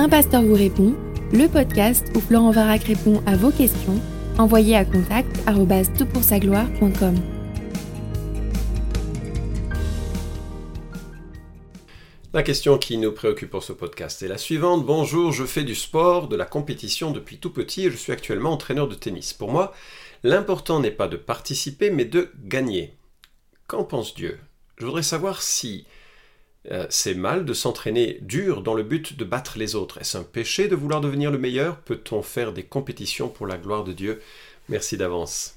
Un pasteur vous répond, le podcast où Florent Varac répond à vos questions, envoyez à contact gloire.com La question qui nous préoccupe pour ce podcast est la suivante. Bonjour, je fais du sport, de la compétition depuis tout petit et je suis actuellement entraîneur de tennis. Pour moi, l'important n'est pas de participer mais de gagner. Qu'en pense Dieu? Je voudrais savoir si euh, c'est mal de s'entraîner dur dans le but de battre les autres. Est-ce un péché de vouloir devenir le meilleur? Peut-on faire des compétitions pour la gloire de Dieu? Merci d'avance.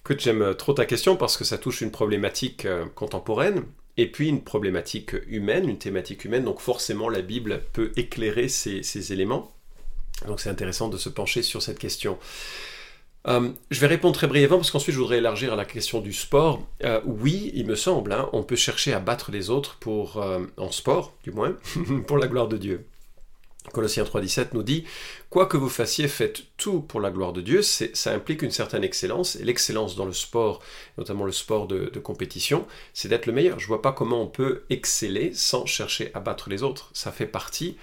Écoute, j'aime trop ta question parce que ça touche une problématique euh, contemporaine et puis une problématique humaine, une thématique humaine. Donc forcément, la Bible peut éclairer ces éléments. Donc c'est intéressant de se pencher sur cette question. Euh, je vais répondre très brièvement parce qu'ensuite je voudrais élargir à la question du sport. Euh, oui, il me semble, hein, on peut chercher à battre les autres pour, euh, en sport, du moins, pour la gloire de Dieu. Colossiens 3.17 nous dit Quoi que vous fassiez, faites tout pour la gloire de Dieu. Ça implique une certaine excellence. Et l'excellence dans le sport, notamment le sport de, de compétition, c'est d'être le meilleur. Je ne vois pas comment on peut exceller sans chercher à battre les autres. Ça fait partie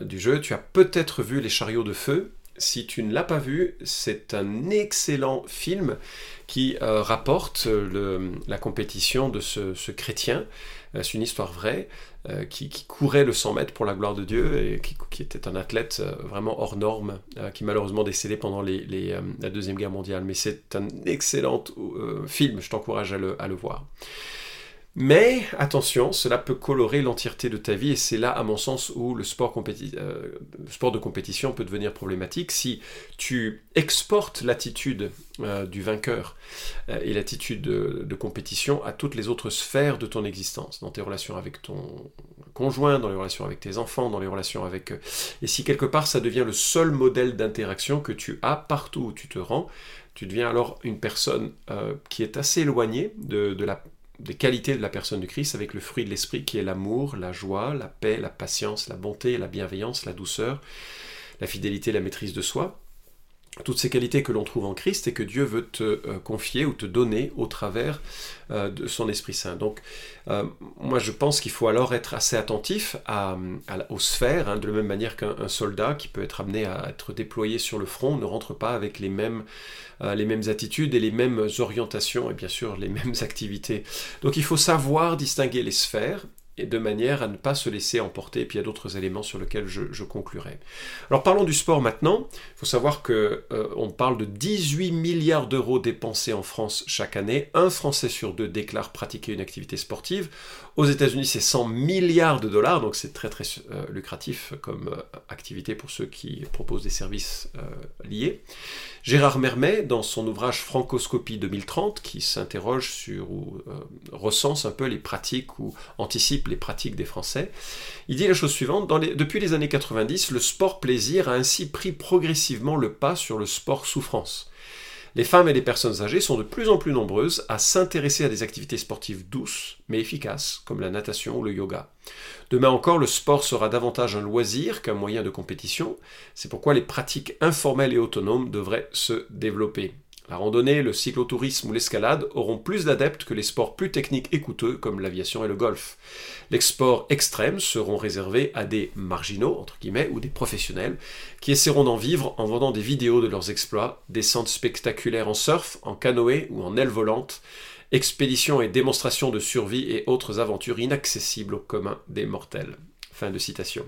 du jeu. Tu as peut-être vu les chariots de feu si tu ne l'as pas vu, c'est un excellent film qui euh, rapporte la compétition de ce, chrétien. Euh, c'est une histoire vraie euh, qui, courait le 100 mètres pour la gloire de Dieu et qui, était un athlète vraiment hors norme, qui malheureusement décédé pendant la Deuxième Guerre mondiale. Mais c'est un excellent film, je t'encourage à le voir. Mais attention, cela peut colorer l'entièreté de ta vie et c'est là, à mon sens, où le sport, euh, de compétition peut devenir problématique. Si tu exportes l'attitude euh, du vainqueur euh, et l'attitude de, compétition à toutes les autres sphères de ton existence, dans tes relations avec ton conjoint, dans les relations avec tes enfants, dans les relations avec... et si quelque part ça devient le seul modèle d'interaction que tu as partout où tu te rends, tu deviens alors une personne qui est assez éloignée de, de la des qualités de la personne du Christ avec le fruit de l'esprit qui est l'amour, la joie, la paix, la patience, la bonté, la bienveillance, la douceur, la fidélité, la maîtrise de soi toutes ces qualités que l'on trouve en Christ et que Dieu veut te euh, confier ou te donner au travers euh, de son Esprit Saint. Donc, euh, moi, je pense qu'il faut alors être assez attentif aux sphères, hein, de la même manière qu'un soldat qui peut être amené à être déployé sur le front ne rentre pas avec les mêmes attitudes et les mêmes orientations et bien sûr les mêmes activités. Donc, il faut savoir distinguer les sphères et de manière à ne pas se laisser emporter. Et puis il y a d'autres éléments sur lesquels je, conclurai. Alors parlons du sport maintenant. Il faut savoir que euh, on parle de 18 milliards d'euros dépensés en France chaque année. Un Français sur deux déclare pratiquer une activité sportive. Aux États-Unis, c'est 100 milliards de dollars, donc c'est très très euh, lucratif comme euh, activité pour ceux qui proposent des services liés. Gérard Mermet, dans son ouvrage Francoscopie 2030, qui s'interroge sur ou recense un peu les pratiques ou anticipe les pratiques des Français. Il dit la chose suivante, depuis les années 90, le sport plaisir a ainsi pris progressivement le pas sur le sport souffrance. Les femmes et les personnes âgées sont de plus en plus nombreuses à s'intéresser à des activités sportives douces mais efficaces, comme la natation ou le yoga. Demain encore, le sport sera davantage un loisir qu'un moyen de compétition. C'est pourquoi les pratiques informelles et autonomes devraient se développer. La randonnée, le cyclotourisme ou l'escalade auront plus d'adeptes que les sports plus techniques et coûteux comme l'aviation et le golf. Les sports extrêmes seront réservés à des marginaux, entre guillemets, ou des professionnels, qui essaieront d'en vivre en vendant des vidéos de leurs exploits, descentes spectaculaires en surf, en canoë ou en aile volante, expéditions et démonstrations de survie et autres aventures inaccessibles au commun des mortels. Fin de citation.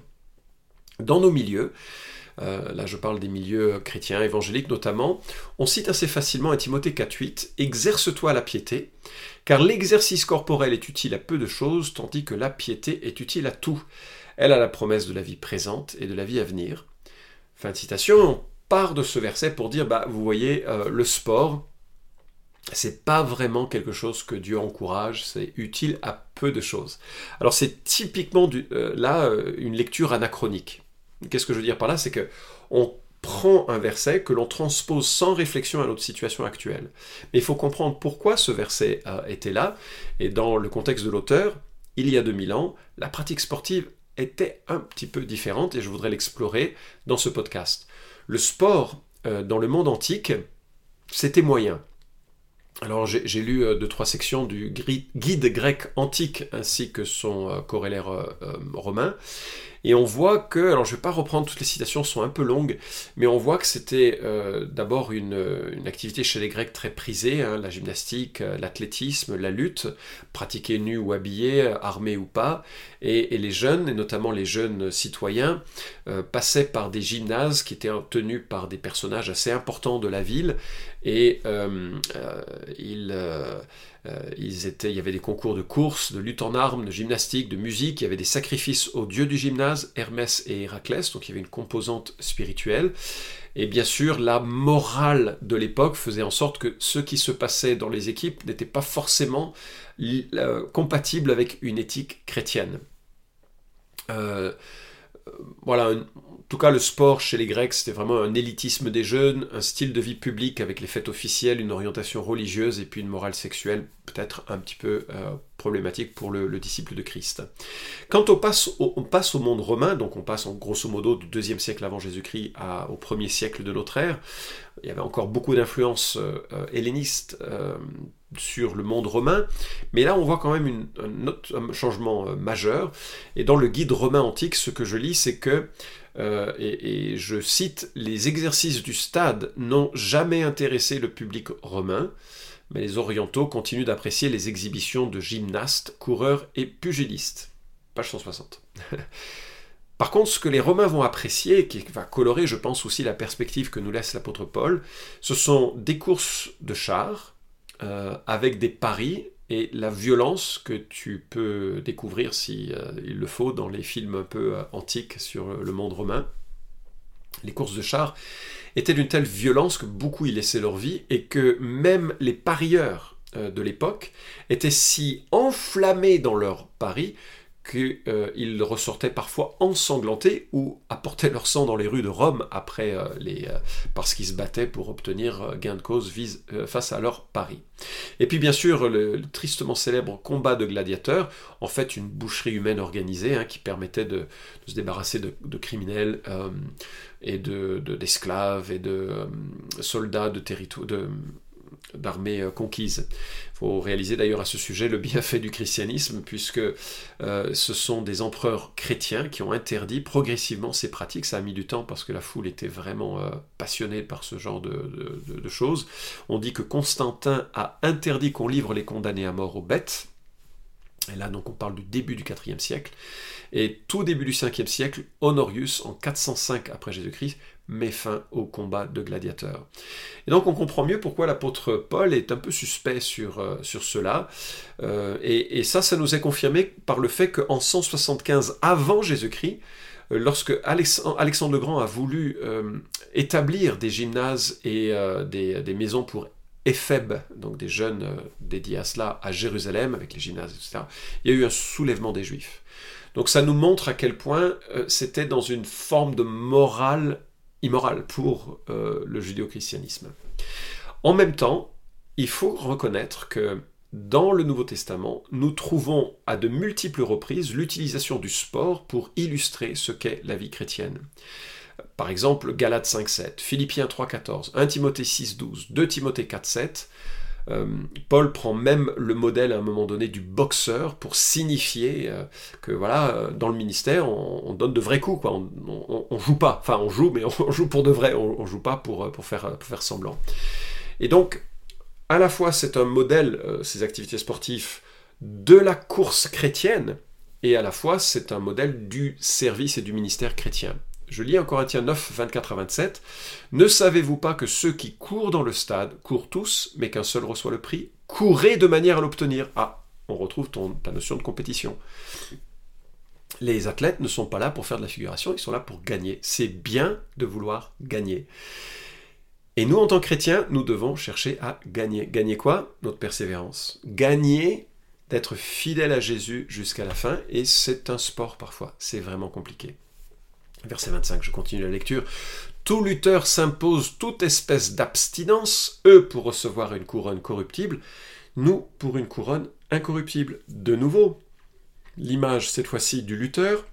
Dans nos milieux, euh, là je parle des milieux chrétiens, évangéliques notamment, on cite assez facilement à Timothée 4.8, Exerce-toi la piété, car l'exercice corporel est utile à peu de choses, tandis que la piété est utile à tout. Elle a la promesse de la vie présente et de la vie à venir. Fin de citation, on part de ce verset pour dire, bah, vous voyez, euh, le sport, c'est pas vraiment quelque chose que Dieu encourage, c'est utile à peu de choses. Alors c'est typiquement euh, là une lecture anachronique. Qu'est-ce que je veux dire par là? C'est que on prend un verset que l'on transpose sans réflexion à notre situation actuelle. Mais il faut comprendre pourquoi ce verset a été là, et dans le contexte de l'auteur, il y a 2000 ans, la pratique sportive était un petit peu différente, et je voudrais l'explorer dans ce podcast. Le sport, euh, dans le monde antique, c'était moyen. Alors j'ai lu deux, trois sections du guide grec antique ainsi que son corrélaire romain, et on voit que, alors je ne vais pas reprendre toutes les citations, sont un peu longues, mais on voit que c'était euh, d'abord une, activité chez les Grecs très prisée, hein, la gymnastique, euh, l'athlétisme, la lutte, pratiquée nu ou habillé, armé ou pas, et, les jeunes, et notamment les jeunes citoyens, euh, passaient par des gymnases qui étaient tenus par des personnages assez importants de la ville, et ils étaient, il y avait des concours de course, de lutte en armes, de gymnastique, de musique, il y avait des sacrifices aux dieux du gymnase, Hermès et Héraclès, donc il y avait une composante spirituelle. Et bien sûr, la morale de l'époque faisait en sorte que ce qui se passait dans les équipes n'était pas forcément euh, compatible avec une éthique chrétienne. Euh, voilà, tout cas, le sport chez les Grecs, c'était vraiment un élitisme des jeunes, un style de vie public avec les fêtes officielles, une orientation religieuse et puis une morale sexuelle peut-être un petit peu euh, problématique pour le, disciple de Christ. Quand on passe, au, on passe au monde romain, donc on passe en grosso modo du deuxième siècle avant Jésus-Christ au premier siècle de notre ère, il y avait encore beaucoup d'influences euh, euh, hellénistes sur le monde romain, mais là on voit quand même un, autre, changement euh, majeur. Et dans le guide romain antique, ce que je lis, c'est que, euh, et, je cite, les exercices du stade n'ont jamais intéressé le public romain, mais les orientaux continuent d'apprécier les exhibitions de gymnastes, coureurs et pugilistes. Page 160. Par contre, ce que les Romains vont apprécier, qui va colorer, je pense, aussi la perspective que nous laisse l'apôtre Paul, ce sont des courses de chars, euh, avec des paris et la violence que tu peux découvrir si euh, le faut dans les films un peu euh, antiques sur le monde romain. Les courses de chars étaient d'une telle violence que beaucoup y laissaient leur vie et que même les parieurs de l'époque étaient si enflammés dans leurs paris qu'ils euh, ressortaient parfois ensanglantés ou apportaient leur sang dans les rues de Rome après euh, les, euh, parce qu'ils se battaient pour obtenir gain de cause face à leur pari. Et puis bien sûr le, tristement célèbre combat de gladiateurs, en fait une boucherie humaine organisée hein, qui permettait de, se débarrasser de, criminels et d'esclaves et de soldats de territoire d'armées euh, conquises. Il faut réaliser d'ailleurs à ce sujet le bienfait du christianisme, puisque euh, ce sont des empereurs chrétiens qui ont interdit progressivement ces pratiques. Ça a mis du temps parce que la foule était vraiment euh, passionnée par ce genre de, de, choses. On dit que Constantin a interdit qu'on livre les condamnés à mort aux bêtes. Et là, donc, on parle du début du IVe siècle. Et tout début du 5e siècle, Honorius, en 405 après Jésus-Christ, met fin au combat de gladiateurs. Et donc on comprend mieux pourquoi l'apôtre Paul est un peu suspect sur, euh, cela. Euh, et, ça, ça nous est confirmé par le fait qu'en 175 avant Jésus-Christ, euh, lorsque Alexandre le Grand a voulu établir des gymnases et des, maisons pour donc des jeunes dédiés à cela, à Jérusalem, avec les gymnases, etc., il y a eu un soulèvement des Juifs. Donc ça nous montre à quel point c'était dans une forme de morale immoral pour euh, le judéo-christianisme. En même temps, il faut reconnaître que dans le Nouveau Testament, nous trouvons à de multiples reprises l'utilisation du sport pour illustrer ce qu'est la vie chrétienne. Par exemple, Galates 5.7, Philippiens 3.14, 1 Timothée 6.12, 2 Timothée 4.7, euh, Paul prend même le modèle à un moment donné du boxeur pour signifier euh, que voilà, euh, dans le ministère, on, donne de vrais coups, quoi. On, joue pas, enfin on joue, mais on joue pour de vrai, on, joue pas pour, pour, faire, faire semblant. Et donc, à la fois c'est un modèle, ces activités sportives, de la course chrétienne, et à la fois c'est un modèle du service et du ministère chrétien. Je lis en Corinthiens 9, 24 à 27. Ne savez-vous pas que ceux qui courent dans le stade courent tous, mais qu'un seul reçoit le prix? Courez de manière à l'obtenir. Ah, on retrouve ton, ta notion de compétition. Les athlètes ne sont pas là pour faire de la figuration, ils sont là pour gagner. C'est bien de vouloir gagner. Et nous, en tant que chrétiens, nous devons chercher à gagner. Gagner quoi? Notre persévérance. Gagner d'être fidèle à Jésus jusqu'à la fin. Et c'est un sport parfois. C'est vraiment compliqué. Verset 25, je continue la lecture. Tout lutteur s'impose toute espèce d'abstinence, eux pour recevoir une couronne corruptible, nous pour une couronne incorruptible. De nouveau, l'image cette fois-ci du lutteur.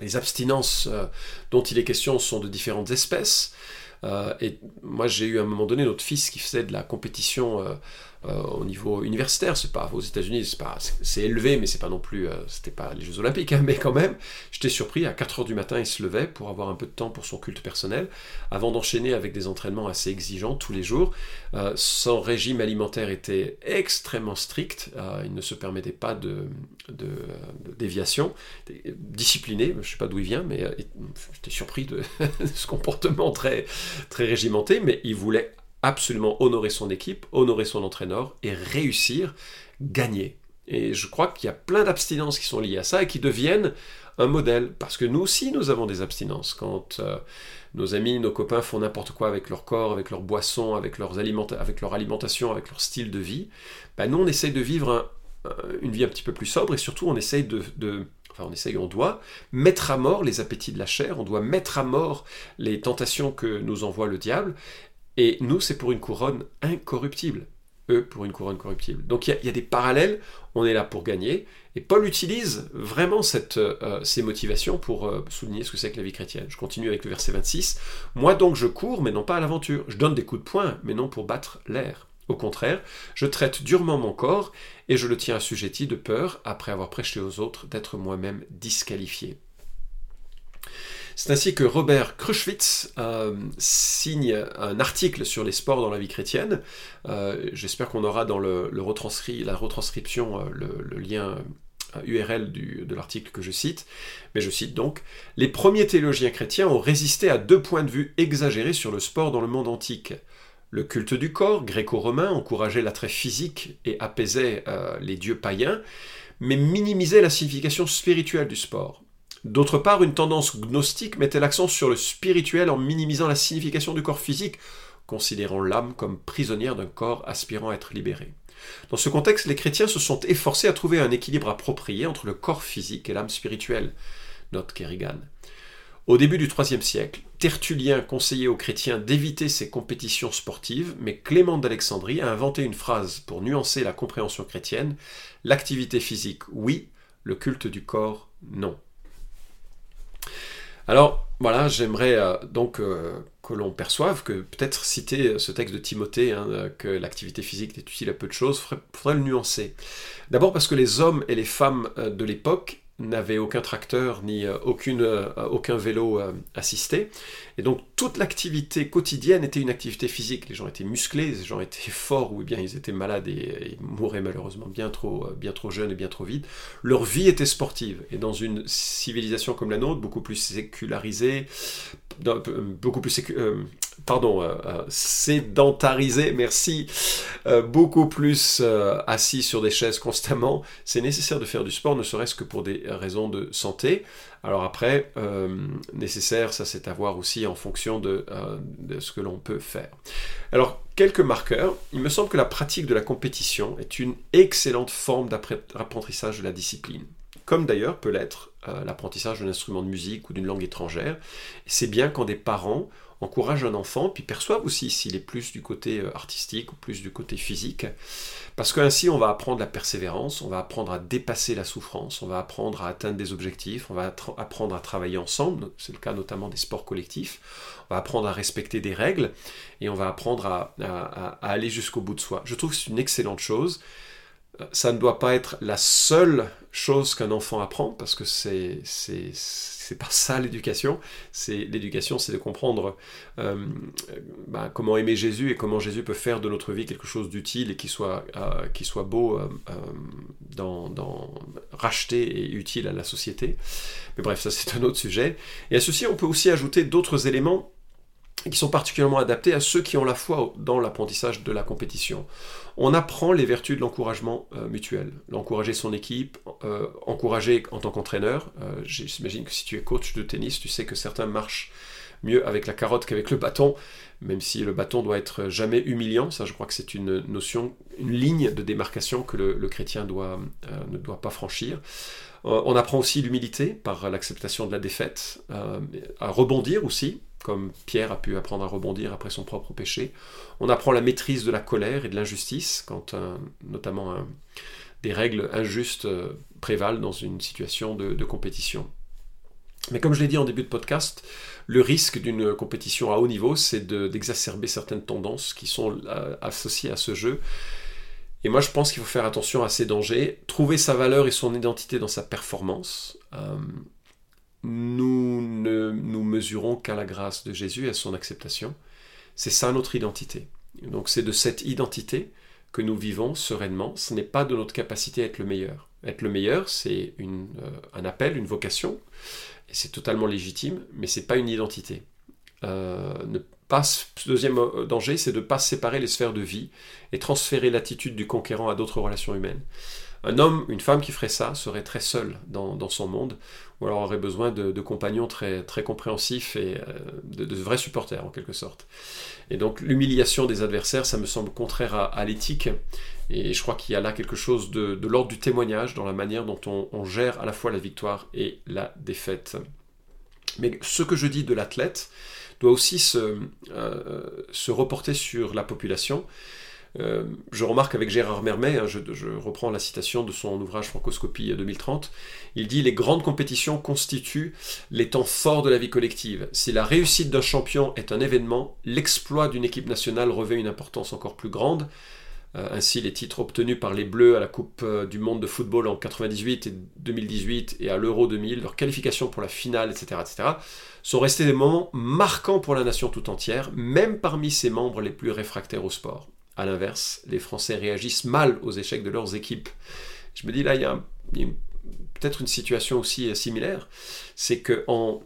Les abstinences euh, dont il est question sont de différentes espèces. Euh, et moi, j'ai eu à un moment donné notre fils qui faisait de la compétition euh, au niveau universitaire. C'est pas aux États-Unis, c'est pas, c'est élevé, mais c'est pas non plus, euh, c'était pas les Jeux Olympiques, hein, mais quand même, j'étais surpris. À 4 heures du matin, il se levait pour avoir un peu de temps pour son culte personnel, avant d'enchaîner avec des entraînements assez exigeants tous les jours. son régime alimentaire était extrêmement strict. il ne se permettait pas de, de, de déviation. Discipliné, je sais pas d'où il vient, mais j'étais surpris de ce comportement très, très régimenté, mais il voulait absolument honorer son équipe, honorer son entraîneur et réussir, gagner. Et je crois qu'il y a plein d'abstinences qui sont liées à ça et qui deviennent un modèle. Parce que nous aussi, nous avons des abstinences. Quand euh, nos amis, nos copains font n'importe quoi avec leur corps, avec leurs boissons, avec, avec leur alimentation, avec leur style de vie, ben nous, on essaye de vivre une vie un petit peu plus sobre et surtout, on essaye de, de enfin on essaye, on doit mettre à mort les appétits de la chair, on doit mettre à mort les tentations que nous envoie le diable, et nous, c'est pour une couronne incorruptible. Eux, pour une couronne corruptible. Donc il y, a des parallèles, on est là pour gagner. Et Paul utilise vraiment cette, euh, ces motivations pour euh, souligner ce que c'est que la vie chrétienne. Je continue avec le verset 26. Moi donc je cours, mais non pas à l'aventure. Je donne des coups de poing, mais non pour battre l'air. Au contraire, je traite durement mon corps et je le tiens assujetti de peur, après avoir prêché aux autres, d'être moi-même disqualifié. C'est ainsi que Robert Kruschwitz euh, signe un article sur les sports dans la vie chrétienne. Euh, j'espère qu'on aura dans la retranscription euh, le, lien URL de l'article que je cite. Mais je cite donc Les premiers théologiens chrétiens ont résisté à deux points de vue exagérés sur le sport dans le monde antique. Le culte du corps, gréco-romain, encourageait l'attrait physique et apaisait les dieux païens, mais minimisait la signification spirituelle du sport. D'autre part, une tendance gnostique mettait l'accent sur le spirituel en minimisant la signification du corps physique, considérant l'âme comme prisonnière d'un corps aspirant à être libéré. Dans ce contexte, les chrétiens se sont efforcés à trouver un équilibre approprié entre le corps physique et l'âme spirituelle, note Kerrigan. Au début du IIIe siècle, Tertullien conseillait aux chrétiens d'éviter ces compétitions sportives, mais Clément d'Alexandrie a inventé une phrase pour nuancer la compréhension chrétienne L'activité physique, oui, le culte du corps, non. Alors voilà, j'aimerais euh, donc euh, que l'on perçoive que peut-être citer ce texte de Timothée, hein, que l'activité physique est utile à peu de choses, il faudrait le nuancer. D'abord parce que les hommes et les femmes euh, de l'époque n'avait aucun tracteur ni euh, aucune, euh, aucun vélo euh, assisté. Et donc toute l'activité quotidienne était une activité physique. Les gens étaient musclés, les gens étaient forts ou bien ils étaient malades et, mouraient malheureusement bien trop, bien trop jeunes et bien trop vite. Leur vie était sportive. Et dans une civilisation comme la nôtre, beaucoup plus sécularisée, beaucoup plus pardon, sédentarisée, merci, beaucoup plus assis sur des chaises constamment, c'est nécessaire de faire du sport, ne serait-ce que pour des raisons de santé. Alors après, euh, nécessaire, ça c'est à voir aussi en fonction de, euh, ce que l'on peut faire. Alors, quelques marqueurs. Il me semble que la pratique de la compétition est une excellente forme d'apprentissage de la discipline comme d'ailleurs peut l'être euh, l'apprentissage d'un instrument de musique ou d'une langue étrangère. C'est bien quand des parents encouragent un enfant, puis perçoivent aussi s'il est plus du côté artistique ou plus du côté physique, parce qu'ainsi, on va apprendre la persévérance, on va apprendre à dépasser la souffrance, on va apprendre à atteindre des objectifs, on va apprendre à travailler ensemble, c'est le cas notamment des sports collectifs, on va apprendre à respecter des règles, et on va apprendre à, aller jusqu'au bout de soi. Je trouve que c'est une excellente chose. Ça ne doit pas être la seule chose qu'un enfant apprend, parce que c'est c'est pas ça l'éducation. C'est l'éducation, c'est de comprendre euh, bah, comment aimer Jésus et comment Jésus peut faire de notre vie quelque chose d'utile et qui soit, euh, beau, euh, racheté et utile à la société. Mais bref, ça c'est un autre sujet. Et à ceci, on peut aussi ajouter d'autres éléments qui sont particulièrement adaptés à ceux qui ont la foi dans l'apprentissage de la compétition. On apprend les vertus de l'encouragement euh, mutuel, l'encourager son équipe, euh, encourager en tant qu'entraîneur. Euh, j'imagine que si tu es coach de tennis, tu sais que certains marchent mieux avec la carotte qu'avec le bâton, même si le bâton doit être jamais humiliant. Ça, je crois que c'est une notion, une ligne de démarcation que le, chrétien ne doit pas franchir. on apprend aussi l'humilité par l'acceptation de la défaite, à rebondir aussi, comme Pierre a pu apprendre à rebondir après son propre péché. On apprend la maîtrise de la colère et de l'injustice, quand notamment des règles injustes euh, prévalent dans une situation de, compétition. Mais comme je l'ai dit en début de podcast, le risque d'une compétition à haut niveau, c'est d'exacerber certaines tendances qui sont euh, associées à ce jeu Et moi, je pense qu'il faut faire attention à ces dangers, trouver sa valeur et son identité dans sa performance. Euh, nous ne nous mesurons qu'à la grâce de Jésus et à son acceptation. C'est ça notre identité. Donc c'est de cette identité que nous vivons sereinement. Ce n'est pas de notre capacité à être le meilleur. Être le meilleur, c'est euh, un appel, une vocation, et c'est totalement légitime, mais c'est pas une identité. Euh, deuxième euh, danger, c'est de ne pas séparer les sphères de vie et transférer l'attitude du conquérant à d'autres relations humaines. Un homme, une femme qui ferait ça serait très seul dans, son monde, ou alors aurait besoin de, compagnons très, très compréhensifs et euh, de, vrais supporters en quelque sorte. Et donc l'humiliation des adversaires, ça me semble contraire à, l'éthique, et je crois qu'il y a là quelque chose de, l'ordre du témoignage dans la manière dont on, gère à la fois la victoire et la défaite. Mais ce que je dis de l'athlète doit aussi se, euh, se reporter sur la population. Euh, je remarque avec Gérard Mermet, hein, je, reprends la citation de son ouvrage Francoscopie 2030, il dit Les grandes compétitions constituent les temps forts de la vie collective. Si la réussite d'un champion est un événement, l'exploit d'une équipe nationale revêt une importance encore plus grande. Euh, ainsi, les titres obtenus par les Bleus à la Coupe euh, du Monde de football en 98 et 2018 et à l'Euro 2000, leur qualification pour la finale, etc., etc., sont restés des moments marquants pour la nation tout entière, même parmi ses membres les plus réfractaires au sport. A l'inverse, les Français réagissent mal aux échecs de leurs équipes. Je me dis là, il y a, peut-être une situation aussi euh, similaire, c'est que en,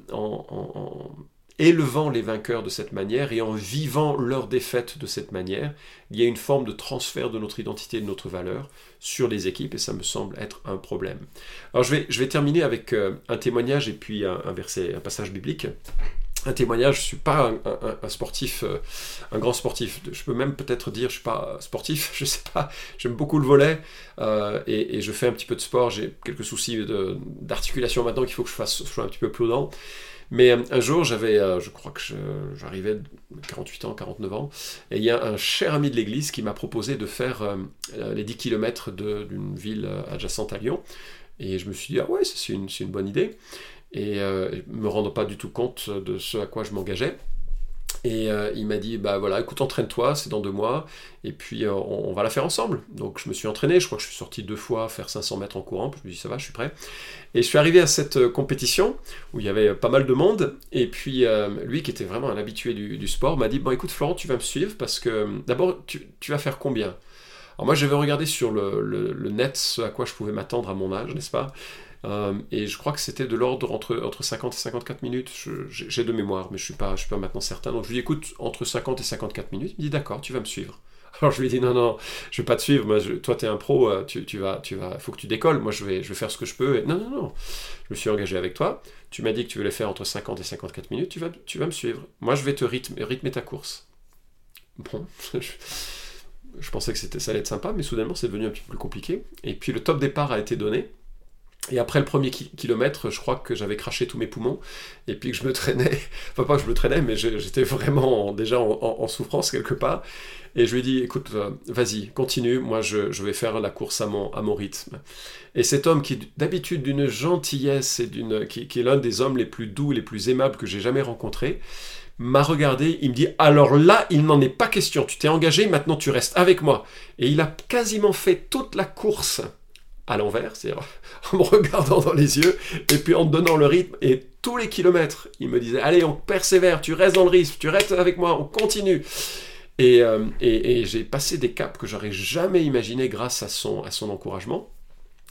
élevant les vainqueurs de cette manière et en vivant leur défaite de cette manière, il y a une forme de transfert de notre identité de notre valeur sur les équipes et ça me semble être un problème. Alors je vais, je vais terminer avec euh, un témoignage et puis un verset, un passage biblique un témoignage, je ne suis pas un, sportif, euh, un grand sportif. Je peux même peut-être dire je ne suis pas sportif, je ne sais pas. J'aime beaucoup le volet euh, et, je fais un petit peu de sport. J'ai quelques soucis d'articulation maintenant qu'il faut que je fasse, je sois un petit peu prudent. Mais euh, un jour, j'avais, je crois que j'arrivais 48 ans, 49 ans, et il y a un cher ami de l'église qui m'a proposé de faire les 10 km d'une ville adjacente à Lyon. Et je me suis dit, ah ouais, c'est une, une bonne idée et euh, me rendant pas du tout compte de ce à quoi je m'engageais. Et euh, il m'a dit, bah voilà, écoute, entraîne-toi, c'est dans deux mois, et puis euh, on, va la faire ensemble. Donc je me suis entraîné, je crois que je suis sorti deux fois faire 500 mètres en courant, je me suis dit, ça va, je suis prêt. Et je suis arrivé à cette compétition, où il y avait pas mal de monde, et puis lui, qui était vraiment un habitué du, sport, m'a dit, bon écoute Florent, tu vas me suivre, parce que d'abord, tu, vas faire combien? Alors moi, j'avais regardé sur le, le, net ce à quoi je pouvais m'attendre à mon âge, n'est-ce pas? Euh, et je crois que c'était de l'ordre entre, entre 50 et 54 minutes. J'ai de mémoire, mais je ne suis, pas, je suis pas maintenant certain. Donc je lui écoute, entre 50 et 54 minutes. Il me dit d'accord, tu vas me suivre. Alors je lui dis non, non, je vais pas te suivre. Moi, toi, tu es un pro, euh, tu, tu, vas, tu vas, faut que tu décolles. Moi, je vais, je vais faire ce que je peux. Non, non, non. Je me suis engagé avec toi. Tu m'as dit que tu voulais faire entre 50 et 54 minutes. Tu vas, tu vas me suivre. Moi, je vais te rythmer, rythmer ta course. Bon, je, pensais que ça allait être sympa, mais soudainement, c'est devenu un petit peu plus compliqué. Et puis, le top départ a été donné. Et après le premier kilomètre, je crois que j'avais craché tous mes poumons et puis que je me traînais, enfin pas que je me traînais, mais j'étais vraiment déjà en, souffrance quelque part. Et je lui ai dit, écoute, euh, vas-y, continue, moi je, vais faire la course à mon, rythme. Et cet homme qui d'habitude d'une gentillesse et d'une, qui, qui est l'un des hommes les plus doux, les plus aimables que j'ai jamais rencontrés, m'a regardé, il me dit alors là, il n'en est pas question, tu t'es engagé, maintenant tu restes avec moi. Et il a quasiment fait toute la course à l'envers, c'est-à-dire en me regardant dans les yeux, et puis en me donnant le rythme, et tous les kilomètres, il me disait, allez, on persévère, tu restes dans le rythme, tu restes avec moi, on continue. Euh, et, j'ai passé des caps que j'aurais jamais imaginé grâce à son, encouragement.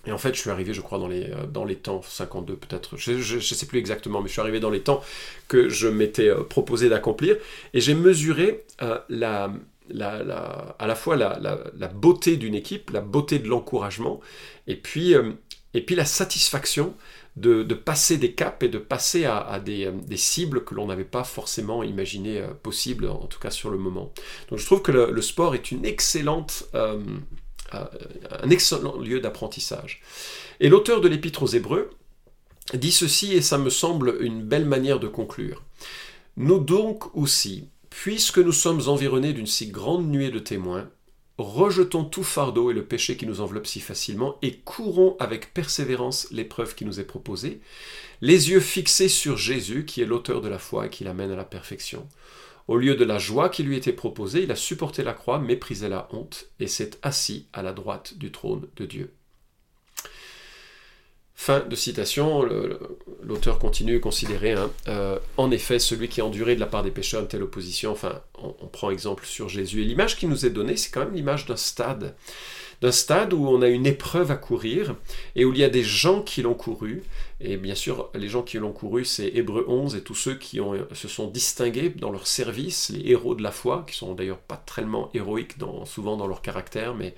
Et en fait, je suis arrivé, je crois, dans les, euh, temps 52 peut-être, je ne sais plus exactement, mais je suis arrivé dans les temps que je m'étais euh, proposé d'accomplir. Et j'ai mesuré la, la, à la fois la, beauté d'une équipe, la beauté de l'encouragement, et puis, euh, la satisfaction de, passer des caps et de passer à, des, cibles que l'on n'avait pas forcément imaginé euh, possibles, en tout cas sur le moment. Donc je trouve que le, sport est une excellente, euh, un excellent lieu d'apprentissage. Et l'auteur de l'Épître aux Hébreux dit ceci, et ça me semble une belle manière de conclure. Nous donc aussi, Puisque nous sommes environnés d'une si grande nuée de témoins, rejetons tout fardeau et le péché qui nous enveloppe si facilement, et courons avec persévérance l'épreuve qui nous est proposée, les yeux fixés sur Jésus, qui est l'auteur de la foi et qui l'amène à la perfection. Au lieu de la joie qui lui était proposée, il a supporté la croix, méprisé la honte, et s'est assis à la droite du trône de Dieu. Fin de citation, l'auteur continue, considérer, hein, euh, en effet, celui qui a enduré de la part des pécheurs une telle opposition, enfin, on, on prend exemple sur Jésus, et l'image qui nous est donnée, c'est quand même l'image d'un stade d'un stade où on a une épreuve à courir et où il y a des gens qui l'ont couru. Et bien sûr, les gens qui l'ont couru, c'est Hébreu 11 et tous ceux qui ont, se sont distingués dans leur service, les héros de la foi, qui sont d'ailleurs pas tellement héroïques souvent dans leur caractère, mais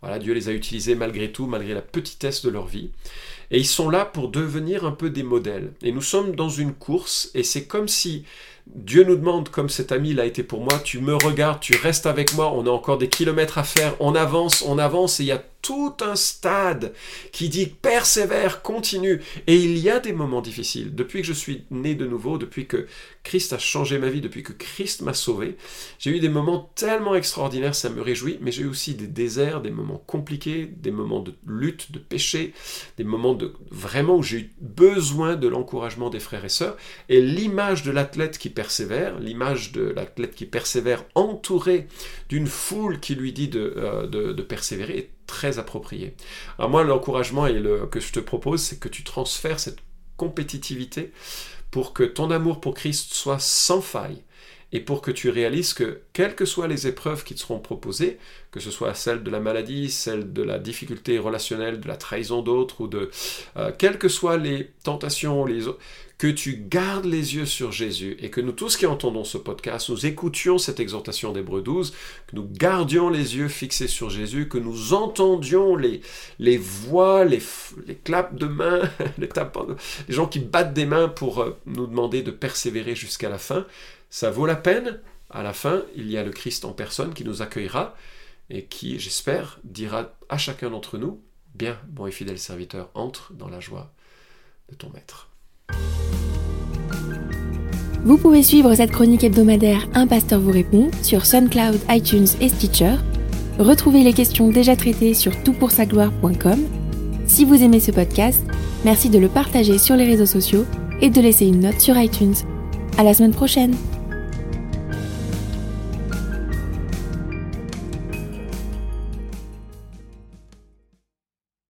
voilà, Dieu les a utilisés malgré tout, malgré la petitesse de leur vie. Et ils sont là pour devenir un peu des modèles. Et nous sommes dans une course et c'est comme si Dieu nous demande, comme cet ami l'a été pour moi, tu me regardes, tu restes avec moi, on a encore des kilomètres à faire, on avance, on avance, et il y a tout un stade qui dit persévère, continue. Et il y a des moments difficiles. Depuis que je suis né de nouveau, depuis que Christ a changé ma vie, depuis que Christ m'a sauvé, j'ai eu des moments tellement extraordinaires, ça me réjouit, mais j'ai eu aussi des déserts, des moments compliqués, des moments de lutte, de péché, des moments de vraiment où j'ai eu besoin de l'encouragement des frères et sœurs. Et l'image de l'athlète qui persévère, l'image de l'athlète qui persévère entouré d'une foule qui lui dit de, euh, de persévérer est très approprié. Alors moi, l'encouragement que je te propose, c'est que tu transfères cette compétitivité pour que ton amour pour Christ soit sans faille et pour que tu réalises que, quelles que soient les épreuves qui te seront proposées, que ce soit celle de la maladie, celle de la difficulté relationnelle, de la trahison d'autres, ou de euh, quelles que soient les tentations, que tu gardes les yeux sur Jésus et que nous tous qui entendons ce podcast, nous écoutions cette exhortation d'Hébreu 12, que nous gardions les yeux fixés sur Jésus, que nous entendions les, les voix, les, les claps de main, les, les gens qui battent des mains pour euh, nous demander de persévérer jusqu'à la fin. Ça vaut la peine. À la fin, il y a le Christ en personne qui nous accueillera et qui, j'espère, dira à chacun d'entre nous, bien, bon et fidèle serviteur, entre dans la joie de ton maître. Vous pouvez suivre cette chronique hebdomadaire Un pasteur vous répond sur SoundCloud, iTunes et Stitcher. Retrouvez les questions déjà traitées sur toutpoursagloire.com. Si vous aimez ce podcast, merci de le partager sur les réseaux sociaux et de laisser une note sur iTunes. À la semaine prochaine!